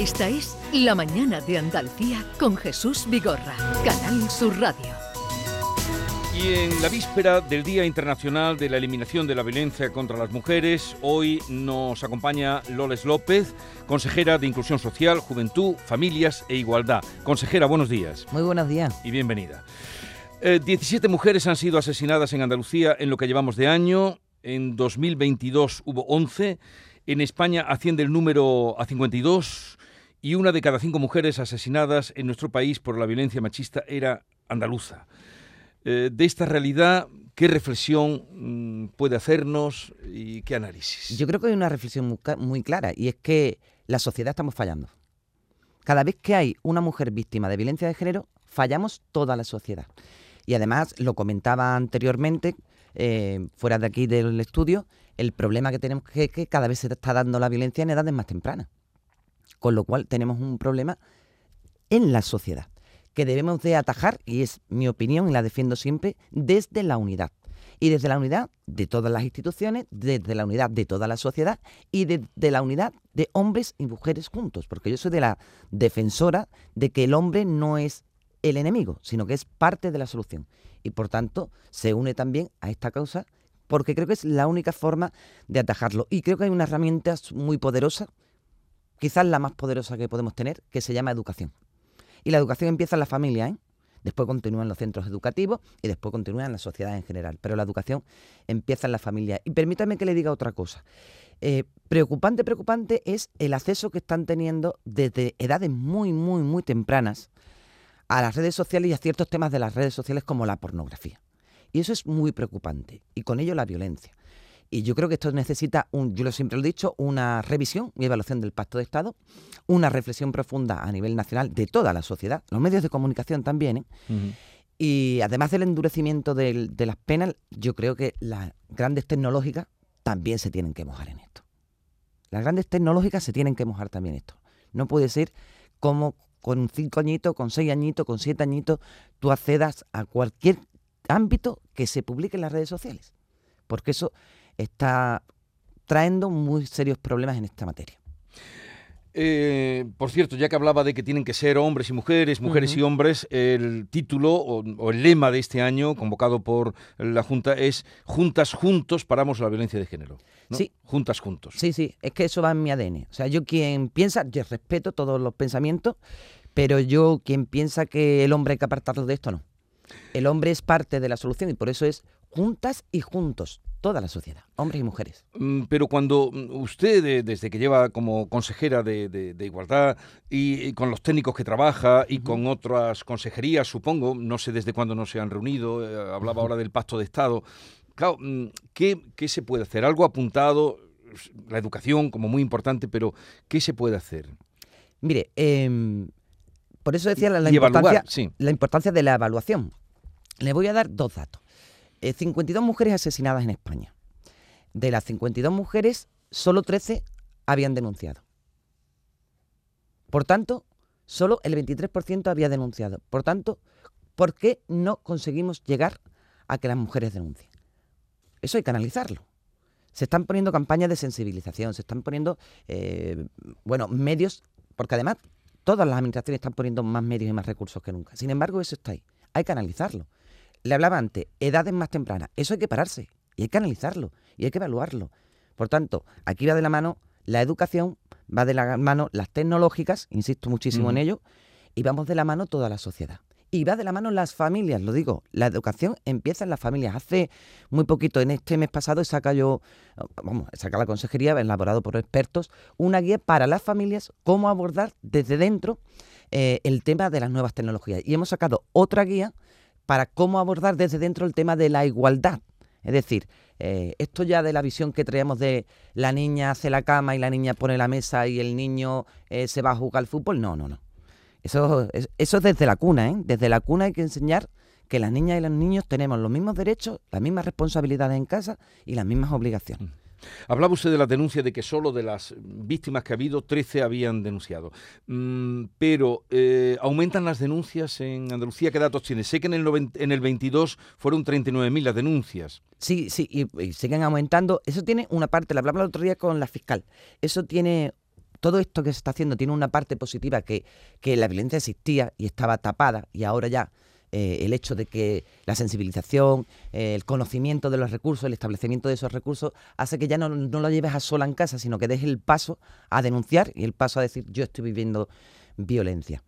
Esta es La Mañana de Andalucía con Jesús Vigorra, Canal Sur Radio. Y en la víspera del Día Internacional de la Eliminación de la Violencia contra las Mujeres, hoy nos acompaña Loles López, consejera de Inclusión Social, Juventud, Familias e Igualdad. Consejera, buenos días. Muy buenos días. Y bienvenida. 17 eh, mujeres han sido asesinadas en Andalucía en lo que llevamos de año. En 2022 hubo 11. En España asciende el número a 52 y una de cada cinco mujeres asesinadas en nuestro país por la violencia machista era andaluza. Eh, de esta realidad, ¿qué reflexión mm, puede hacernos y qué análisis? Yo creo que hay una reflexión muy, clara y es que la sociedad estamos fallando. Cada vez que hay una mujer víctima de violencia de género, fallamos toda la sociedad. Y además, lo comentaba anteriormente, eh, fuera de aquí del estudio, el problema que tenemos es que cada vez se está dando la violencia en edades más tempranas. Con lo cual tenemos un problema en la sociedad que debemos de atajar, y es mi opinión y la defiendo siempre, desde la unidad. Y desde la unidad de todas las instituciones, desde la unidad de toda la sociedad y desde la unidad de hombres y mujeres juntos. Porque yo soy de la defensora de que el hombre no es el enemigo, sino que es parte de la solución. Y por tanto se une también a esta causa porque creo que es la única forma de atajarlo. Y creo que hay una herramienta muy poderosa, quizás la más poderosa que podemos tener, que se llama educación. Y la educación empieza en la familia, ¿eh? Después continúa en los centros educativos y después continúa en la sociedad en general. Pero la educación empieza en la familia. Y permítame que le diga otra cosa. Eh, preocupante, preocupante es el acceso que están teniendo desde edades muy, muy, muy tempranas a las redes sociales y a ciertos temas de las redes sociales como la pornografía. Y eso es muy preocupante. Y con ello la violencia. Y yo creo que esto necesita, un, yo lo siempre lo he dicho, una revisión y evaluación del Pacto de Estado, una reflexión profunda a nivel nacional de toda la sociedad, los medios de comunicación también. ¿eh? Y además del endurecimiento de, de las penas, yo creo que las grandes tecnológicas también se tienen que mojar en esto. Las grandes tecnológicas se tienen que mojar también en esto. No puede ser como con cinco añitos, con seis añitos, con siete añitos, tú accedas a cualquier ámbito que se publique en las redes sociales. Porque eso está trayendo muy serios problemas en esta materia. Eh, por cierto, ya que hablaba de que tienen que ser hombres y mujeres, mujeres y hombres, el título o, el lema de este año, convocado por la Junta, es Juntas juntos paramos la violencia de género. Sí. Juntas juntos. Sí, sí, es que eso va en mi ADN. O sea, yo quien piensa, yo respeto todos los pensamientos, pero yo quien piensa que el hombre hay que apartarlo de esto, no. El hombre es parte de la solución y por eso es juntas y juntos, toda la sociedad, hombres y mujeres. Mm, pero cuando mm, usted, desde que lleva como consejera de, igualdad y, con los técnicos que trabaja y con otras consejerías, supongo, no sé desde cuándo no se han reunido, eh, hablaba ahora del pacto de Estado, claro, mm, ¿qué, ¿qué se puede hacer? Algo apuntado, la educación como muy importante, pero ¿qué se puede hacer? Mire, em, por eso decía la, importancia, la importancia de la evaluación. Le voy a dar dos datos. 52 eh, mujeres asesinadas en España. De las 52 mujeres, solo 13 habían denunciado. Por tanto, solo el 23% había denunciado. Por tanto, ¿por qué no conseguimos llegar a que las mujeres denuncien? Eso hay que analizarlo. Se están poniendo campañas de sensibilización, se están poniendo, eh, bueno, medios, porque además todas las administraciones están poniendo más medios y más recursos que nunca. Sin embargo, eso está ahí. Hay que analizarlo le hablaba antes, edades más tempranas. Eso hay que pararse y hay que analizarlo y hay que evaluarlo. Por tanto, aquí va de la mano la educación, va de la mano las tecnológicas, insisto muchísimo en ello, y vamos de la mano toda la sociedad. Y va de la mano las familias, lo digo, la educación empieza en las familias. Hace muy poquito, en este mes pasado, saca yo, vamos, saca la consejería, elaborado por expertos, una guía para las familias, cómo abordar desde dentro eh, el tema de las nuevas tecnologías. Y hemos sacado otra guía para cómo abordar desde dentro el tema de la igualdad. Es decir, eh, esto ya de la visión que traemos de la niña hace la cama y la niña pone la mesa y el niño eh, se va a jugar al fútbol, no, no, no. Eso, eso es desde la cuna, ¿eh? Desde la cuna hay que enseñar que las niñas y los niños tenemos los mismos derechos, las mismas responsabilidades en casa y las mismas obligaciones. Mm. Hablaba usted de la denuncia de que solo de las víctimas que ha habido, 13 habían denunciado. Mm, pero, eh, ¿aumentan las denuncias en Andalucía? ¿Qué datos tiene? Sé que en el, en el 22 fueron 39.000 las denuncias. Sí, sí, y, siguen aumentando. Eso tiene una parte, la hablaba el otro día con la fiscal. Eso tiene todo esto que se está haciendo tiene una parte positiva que, que la violencia existía y estaba tapada y ahora ya eh, el hecho de que la sensibilización, eh, el conocimiento de los recursos, el establecimiento de esos recursos, hace que ya no, no, lo lleves a sola en casa, sino que des el paso a denunciar y el paso a decir yo estoy viviendo violencia.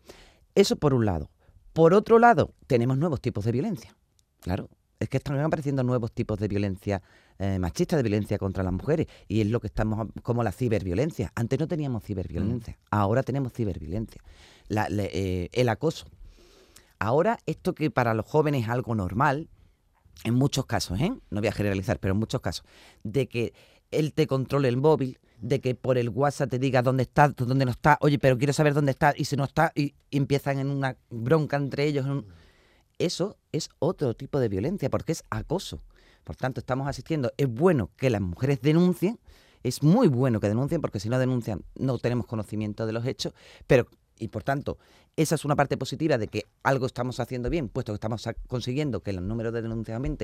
Eso por un lado. Por otro lado, tenemos nuevos tipos de violencia. Claro, es que están apareciendo nuevos tipos de violencia eh, machista, de violencia contra las mujeres, y es lo que estamos, como la ciberviolencia. Antes no teníamos ciberviolencia, mm. ahora tenemos ciberviolencia. el acoso, Ahora, esto que para los jóvenes es algo normal, en muchos casos, ¿eh? no voy a generalizar, pero en muchos casos, de que él te controle el móvil, de que por el WhatsApp te diga dónde está, dónde no está, oye, pero quiero saber dónde está, y si no está, y, empiezan en una bronca entre ellos. Eso es otro tipo de violencia, porque es acoso. Por tanto, estamos asistiendo, es bueno que las mujeres denuncien, es muy bueno que denuncien, porque si no denuncian no tenemos conocimiento de los hechos, pero y por tanto, esa es una parte positiva de que algo estamos haciendo bien, puesto que estamos consiguiendo que el número de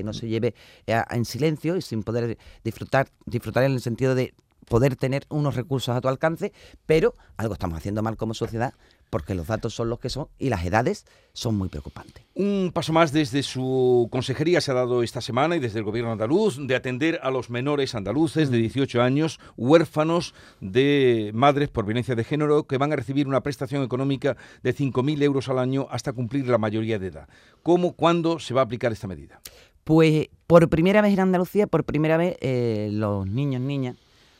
y no se lleve eh, en silencio y sin poder disfrutar, disfrutar en el sentido de poder tener unos recursos a tu alcance, pero algo estamos haciendo mal como sociedad porque los datos son los que son y las edades son muy preocupantes. Un paso más desde su consejería se ha dado esta semana y desde el gobierno andaluz de atender a los menores andaluces de 18 mm. años, huérfanos de madres por violencia de género, que van a recibir una prestación económica de 5.000 euros al año hasta cumplir la mayoría de edad. ¿Cómo, cuándo se va a aplicar esta medida? Pues por primera vez en Andalucía, por primera vez eh, los niños, niñas,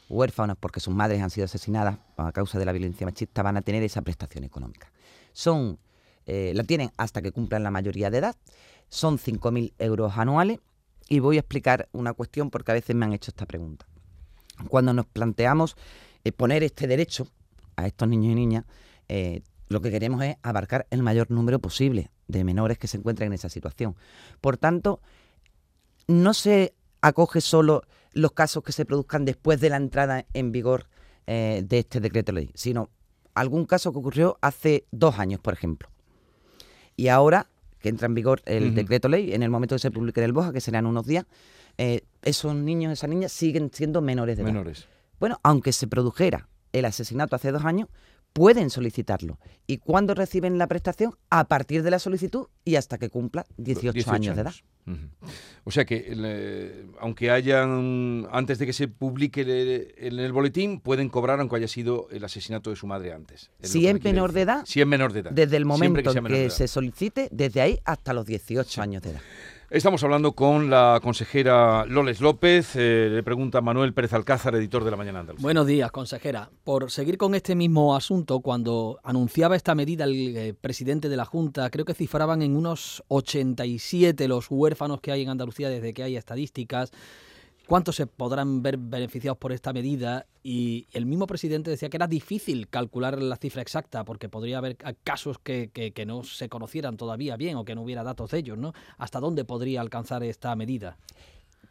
huérfanos porque sus madres han sido asesinadas a causa de la violencia machista van a tener esa prestación económica. Son, eh, la tienen hasta que cumplan la mayoría de edad, son 5.000 euros anuales y voy a explicar una cuestión porque a veces me han hecho esta pregunta. Cuando nos planteamos eh, poner este derecho a estos niños y niñas, eh, lo que queremos es abarcar el mayor número posible de menores que se encuentran en esa situación. Por tanto, no se acoge solo los casos que se produzcan después de la entrada en vigor eh, de este decreto ley, sino algún caso que ocurrió hace dos años, por ejemplo. Y ahora que entra en vigor el decreto ley, en el momento que se publique en el BOJA, que serán unos días, eh, esos niños, esas niñas siguen siendo menores de menores. edad. Bueno, aunque se produjera el asesinato hace dos años, pueden solicitarlo. ¿Y cuándo reciben la prestación? A partir de la solicitud y hasta que cumpla 18, años, de edad. O sea que, aunque hayan, antes de que se publique en el, boletín, pueden cobrar aunque haya sido el asesinato de su madre antes. si es menor de edad. Si es menor de edad. Desde el momento en que se solicite, desde ahí hasta los 18 años de edad. Estamos hablando con la consejera Loles López. Eh, le pregunta Manuel Pérez Alcázar, editor de La Mañana Andalucía. Buenos días, consejera. Por seguir con este mismo asunto, cuando anunciaba esta medida el eh, presidente de la Junta, creo que cifraban en unos 87 los huérfanos que hay en Andalucía desde que hay estadísticas cuántos se podrán ver beneficiados por esta medida y el mismo presidente decía que era difícil calcular la cifra exacta porque podría haber casos que, no se conocieran todavía bien o que no hubiera datos de ellos, ¿no? ¿Hasta dónde podría alcanzar esta medida?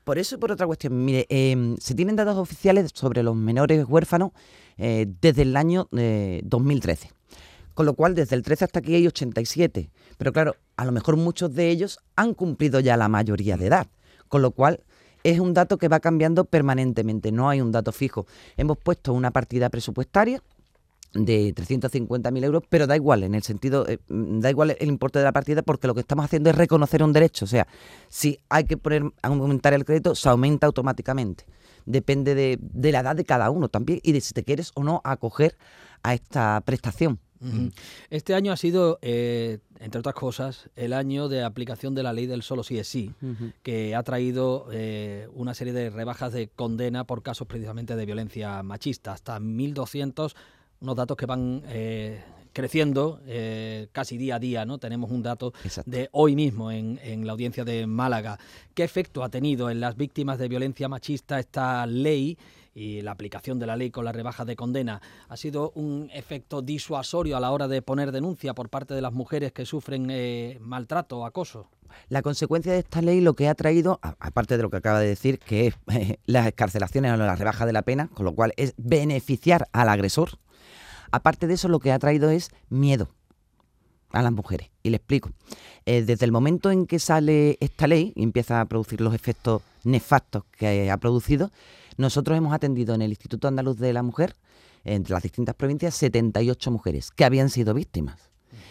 Por eso y por otra cuestión, mire, em, se tienen datos oficiales sobre los menores huérfanos eh, desde el año 2013. Eh, Con lo cual, desde el 13 hasta aquí hay 87. Pero claro, a lo mejor muchos de ellos han cumplido ya la mayoría de edad. Con lo cual, es un dato que va cambiando permanentemente, no hay un dato fijo. Hemos puesto una partida presupuestaria de 350.000 euros, pero da igual, en el sentido, eh, mm, da igual el importe de la partida porque lo que estamos haciendo es reconocer un derecho. O sea, si hay que poner, aumentar el crédito, se aumenta automáticamente. Depende de, de la edad de cada uno también y de si te quieres o no acoger a esta prestación. Este año ha sido, eh, entre otras cosas, el año de aplicación de la ley del solo sí es sí, que ha traído eh, una serie de rebajas de condena por casos precisamente de violencia machista, hasta 1.200, unos datos que van eh, creciendo casi día a día, ¿no? Tenemos un dato de hoy mismo en, en, la audiencia de Málaga. ¿Qué efecto ha tenido en las víctimas de violencia machista esta ley? Y la aplicación de la ley con la rebaja de condena ha sido un efecto disuasorio a la hora de poner denuncia por parte de las mujeres que sufren eh, maltrato o acoso. La consecuencia de esta ley lo que ha traído, aparte de lo que acaba de decir, que es eh, las escarcelaciones o la rebaja de la pena, con lo cual es beneficiar al agresor, aparte de eso lo que ha traído es miedo a las mujeres. Y le explico. Eh, desde el momento en que sale esta ley y empieza a producir los efectos nefastos que ha producido, nosotros hemos atendido en el Instituto Andaluz de la Mujer entre las distintas provincias 78 mujeres que habían sido víctimas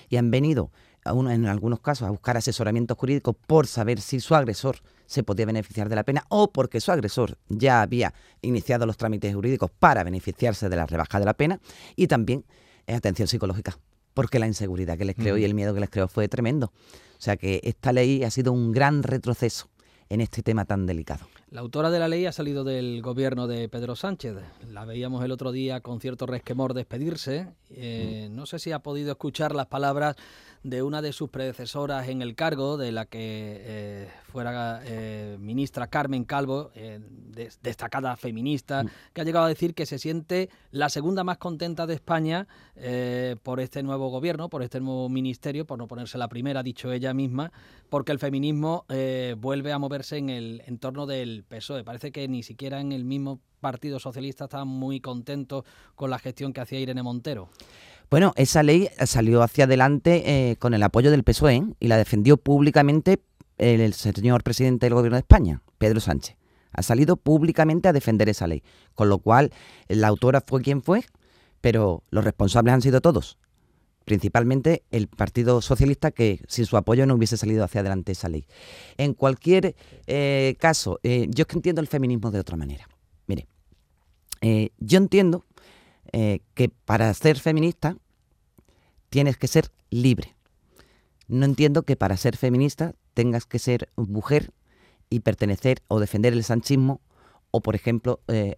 y han venido en algunos casos a buscar asesoramiento jurídico por saber si su agresor se podía beneficiar de la pena o porque su agresor ya había iniciado los trámites jurídicos para beneficiarse de la rebaja de la pena y también eh, atención psicológica porque la inseguridad que les creó y el miedo que les creó fue tremendo. O sea que esta ley ha sido un gran retroceso en este tema tan delicado. La autora de la ley ha salido del gobierno de Pedro Sánchez. La veíamos el otro día con cierto resquemor despedirse. Eh, no sé si ha podido escuchar las palabras de una de sus predecesoras en el cargo, de la que eh, fuera eh, ministra Carmen Calvo, eh, destacada feminista, mm. que ha llegado a decir que se siente la segunda más contenta de España por este nuevo gobierno, por este nuevo ministerio, por no ponerse la primera, ha dicho ella misma, porque el feminismo vuelve a moverse en el entorno del PSOE. Parece que ni siquiera en el mismo Partido Socialista están muy contentos con la gestión que hacía Irene Montero. Bueno, esa ley salió hacia adelante eh, con el apoyo del PSOE y la defendió públicamente el señor presidente del gobierno de España, Pedro Sánchez. Ha salido públicamente a defender esa ley, con lo cual la autora fue quien fue, pero los responsables han sido todos, principalmente el Partido Socialista, que sin su apoyo no hubiese salido hacia adelante esa ley. En cualquier eh, caso, eh, yo es que entiendo el feminismo de otra manera. Mire, yo entiendo eh, que para ser feminista tienes que ser libre. No entiendo que para ser feminista tengas que ser mujer y pertenecer o defender el sanchismo o, por ejemplo, eh,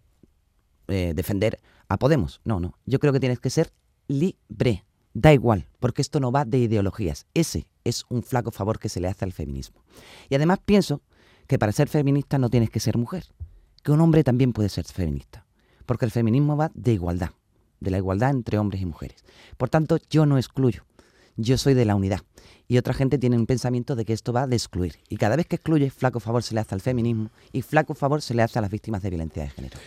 eh, defender a Podemos. No, no. Yo creo que tienes que ser libre. Da igual, porque esto no va de ideologías. Ese es un flaco favor que se le hace al feminismo. Y además pienso que para ser feminista no tienes que ser mujer, que un hombre también puede ser feminista, porque el feminismo va de igualdad de la igualdad entre hombres y mujeres. Por tanto, yo no excluyo, yo soy de la unidad. Y otra gente tiene un pensamiento de que esto va de excluir. Y cada vez que excluye, flaco favor se le hace al feminismo y flaco favor se le hace a las víctimas de violencia de género.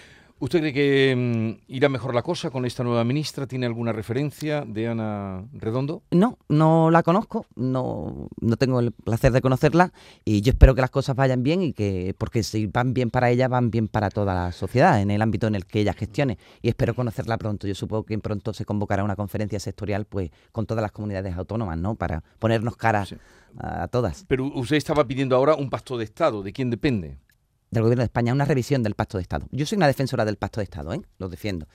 ¿Usted cree que mm, irá mejor la cosa con esta nueva ministra? ¿Tiene alguna referencia de Ana Redondo? No, no la conozco, no, no tengo el placer de conocerla y yo espero que las cosas vayan bien y que, porque si van bien para ella, van bien para toda la sociedad en el ámbito en el que ella gestione y espero conocerla pronto. Yo supongo que pronto se convocará una conferencia sectorial pues con todas las comunidades autónomas, ¿no? Para ponernos caras a todas. Pero usted estaba pidiendo ahora un pacto de Estado, ¿de quién depende? Del gobierno de España una revisión del pacto de Estado. Yo soy una defensora del pacto de Estado, ¿eh? lo defiendo.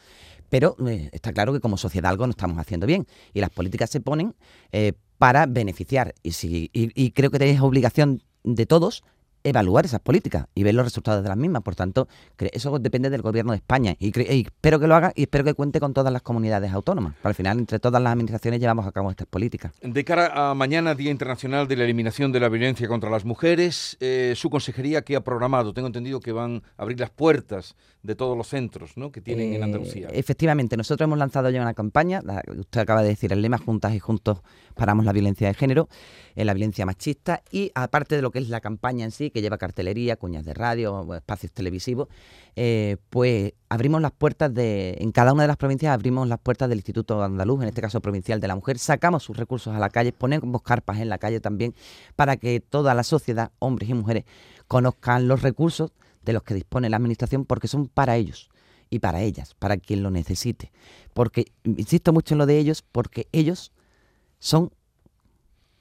Pero eh, está claro que como sociedad algo no estamos haciendo bien y las políticas se ponen eh, para beneficiar. Y, si, y, creo que es obligación de todos evaluar esas políticas y ver los resultados de las mismas. Por tanto, eso depende del gobierno de España y, espero que lo haga y espero que cuente con todas las comunidades autónomas. Al final, entre todas las administraciones llevamos a cabo estas políticas. De cara a mañana, Día Internacional de la Eliminación de la Violencia contra las Mujeres, eh, su consejería, ¿qué ha programado? Tengo entendido que van a abrir las puertas de todos los centros ¿no? que tienen en Andalucía. Eh, efectivamente, nosotros hemos lanzado ya una campaña, usted acaba de decir el lema Juntas y Juntos paramos la violencia de género, eh, la violencia machista y aparte de lo que es la campaña en sí, que lleva cartelería, cuñas de radio, espacios televisivos, eh, pues abrimos las puertas de, en cada una de las provincias abrimos las puertas del Instituto Andaluz, en este caso provincial de la mujer, sacamos sus recursos a la calle, ponemos carpas en la calle también para que toda la sociedad, hombres y mujeres, conozcan los recursos de los que dispone la administración porque son para ellos y para ellas, para quien lo necesite. Porque, insisto mucho en lo de ellos, porque ellos son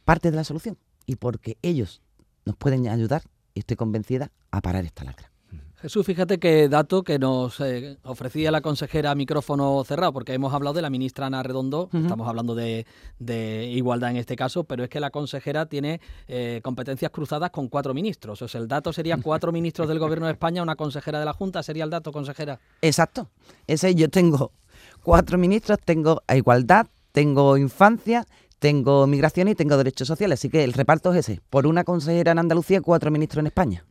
parte de la solución y porque ellos nos pueden ayudar, y estoy convencida, a parar esta lacra. Jesús, fíjate qué dato que nos eh, ofrecía la consejera a micrófono cerrado, porque hemos hablado de la ministra Ana Redondo, estamos hablando de, igualdad en este caso, pero es que la consejera tiene eh, competencias cruzadas con cuatro ministros. O sea, el dato sería cuatro ministros del Gobierno de España, una consejera de la Junta, sería el dato, consejera. Exacto. Ese yo tengo cuatro ministros, tengo a igualdad, tengo infancia, tengo migración y tengo derechos sociales. Así que el reparto es ese. Por una consejera en Andalucía, cuatro ministros en España.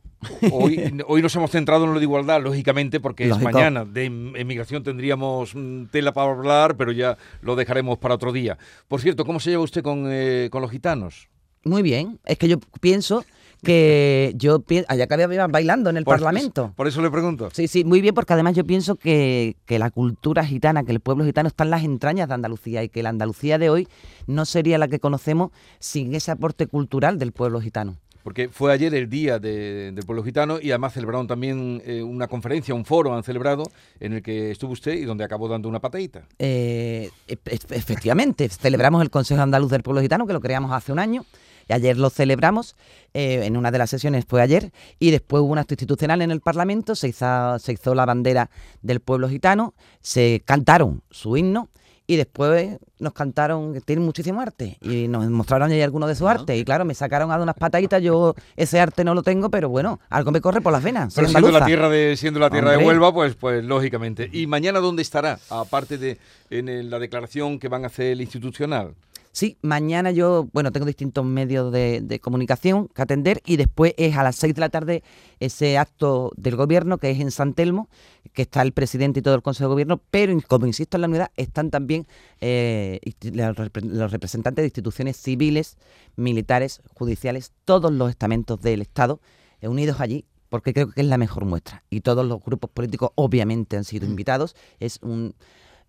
Hoy, hoy nos hemos centrado en lo de igualdad, lógicamente, porque es mañana. De emigración tendríamos mm, tela para hablar, pero ya lo dejaremos para otro día. Por cierto, ¿cómo se lleva usted con, eh, con los gitanos? Muy bien. Es que yo pienso que yo pienso, allá que había bailando en el Parlamento. Por eso le pregunto. Sí, sí, muy bien, porque además yo pienso que, que, la cultura gitana, que el pueblo gitano está en las entrañas de Andalucía y que la Andalucía de hoy no sería la que conocemos sin ese aporte cultural del pueblo gitano. porque fue ayer el día de- del pueblo gitano y además celebraron también eh, una conferencia, un foro han celebrado en el que estuvo usted y donde acabó dando una patadita. Eh, e- e- efectivamente, celebramos el Consejo Andaluz del Pueblo Gitano, que lo creamos hace un año. Y ayer lo celebramos, eh, en una de las sesiones fue ayer, y después hubo un acto institucional en el Parlamento, se hizo, se hizo la bandera del pueblo gitano, se cantaron su himno, y después nos cantaron, que tienen muchísimo arte, y nos mostraron ahí algunos de sus artes, y claro, me sacaron a unas pataditas, yo ese arte no lo tengo, pero bueno, algo me corre por las venas. Pero siendo la tierra de siendo la tierra de. Huelva, pues pues lógicamente. ¿Y mañana dónde estará? Aparte de en el- la declaración que van a hacer el institucional. Sí, mañana yo, bueno, tengo distintos medios de, de comunicación que atender y después es a las 6 de la tarde ese acto del gobierno que es en San Telmo, que está el presidente y todo el Consejo de Gobierno, pero como insisto en la unidad, están también eh, los repre- los representantes de instituciones civiles, militares, judiciales, todos los estamentos del Estado eh, unidos allí porque creo que es la mejor muestra. Y todos los grupos políticos obviamente han sido invitados. Es, un,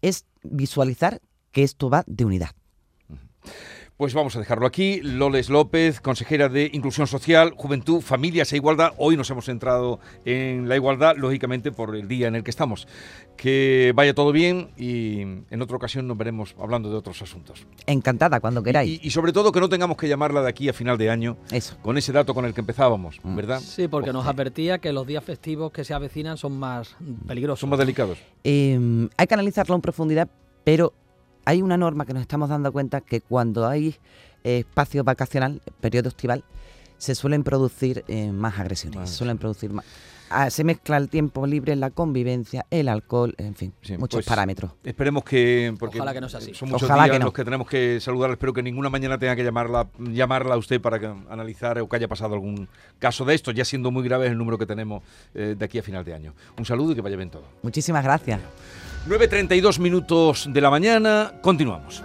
es visualizar que esto va de unidad. Pues vamos a dejarlo aquí. Loles López, consejera de Inclusión Social, Juventud, Familias e Igualdad. Hoy nos hemos centrado en la igualdad, lógicamente por el día en el que estamos. Que vaya todo bien y en otra ocasión nos veremos hablando de otros asuntos. Encantada, cuando queráis. Y, y sobre todo que no tengamos que llamarla de aquí a final de año Eso. con ese dato con el que empezábamos, Mm. ¿verdad? Sí, porque nos advertía que los días festivos que se avecinan son más peligrosos. Son más delicados. Eh, hay que analizarlo en profundidad, pero hay una norma que nos estamos dando cuenta que cuando hay eh, espacio vacacional, periodo estival, se suelen producir eh, más agresiones, se suelen producir más. Ah, se mezcla el tiempo libre, la convivencia, el alcohol, en fin, Sí, muchos pues, parámetros. Esperemos que. Porque Ojalá que no sea así. Son muchos Ojalá días que no. los que tenemos que saludar. Espero que ninguna mañana tenga que llamarla, llamarla a usted para que analizar o que haya pasado algún caso de esto, ya siendo muy grave el número que tenemos eh, de aquí a final de año. Un saludo y que vaya bien todo. Muchísimas gracias. 9.32 minutos de la mañana. Continuamos.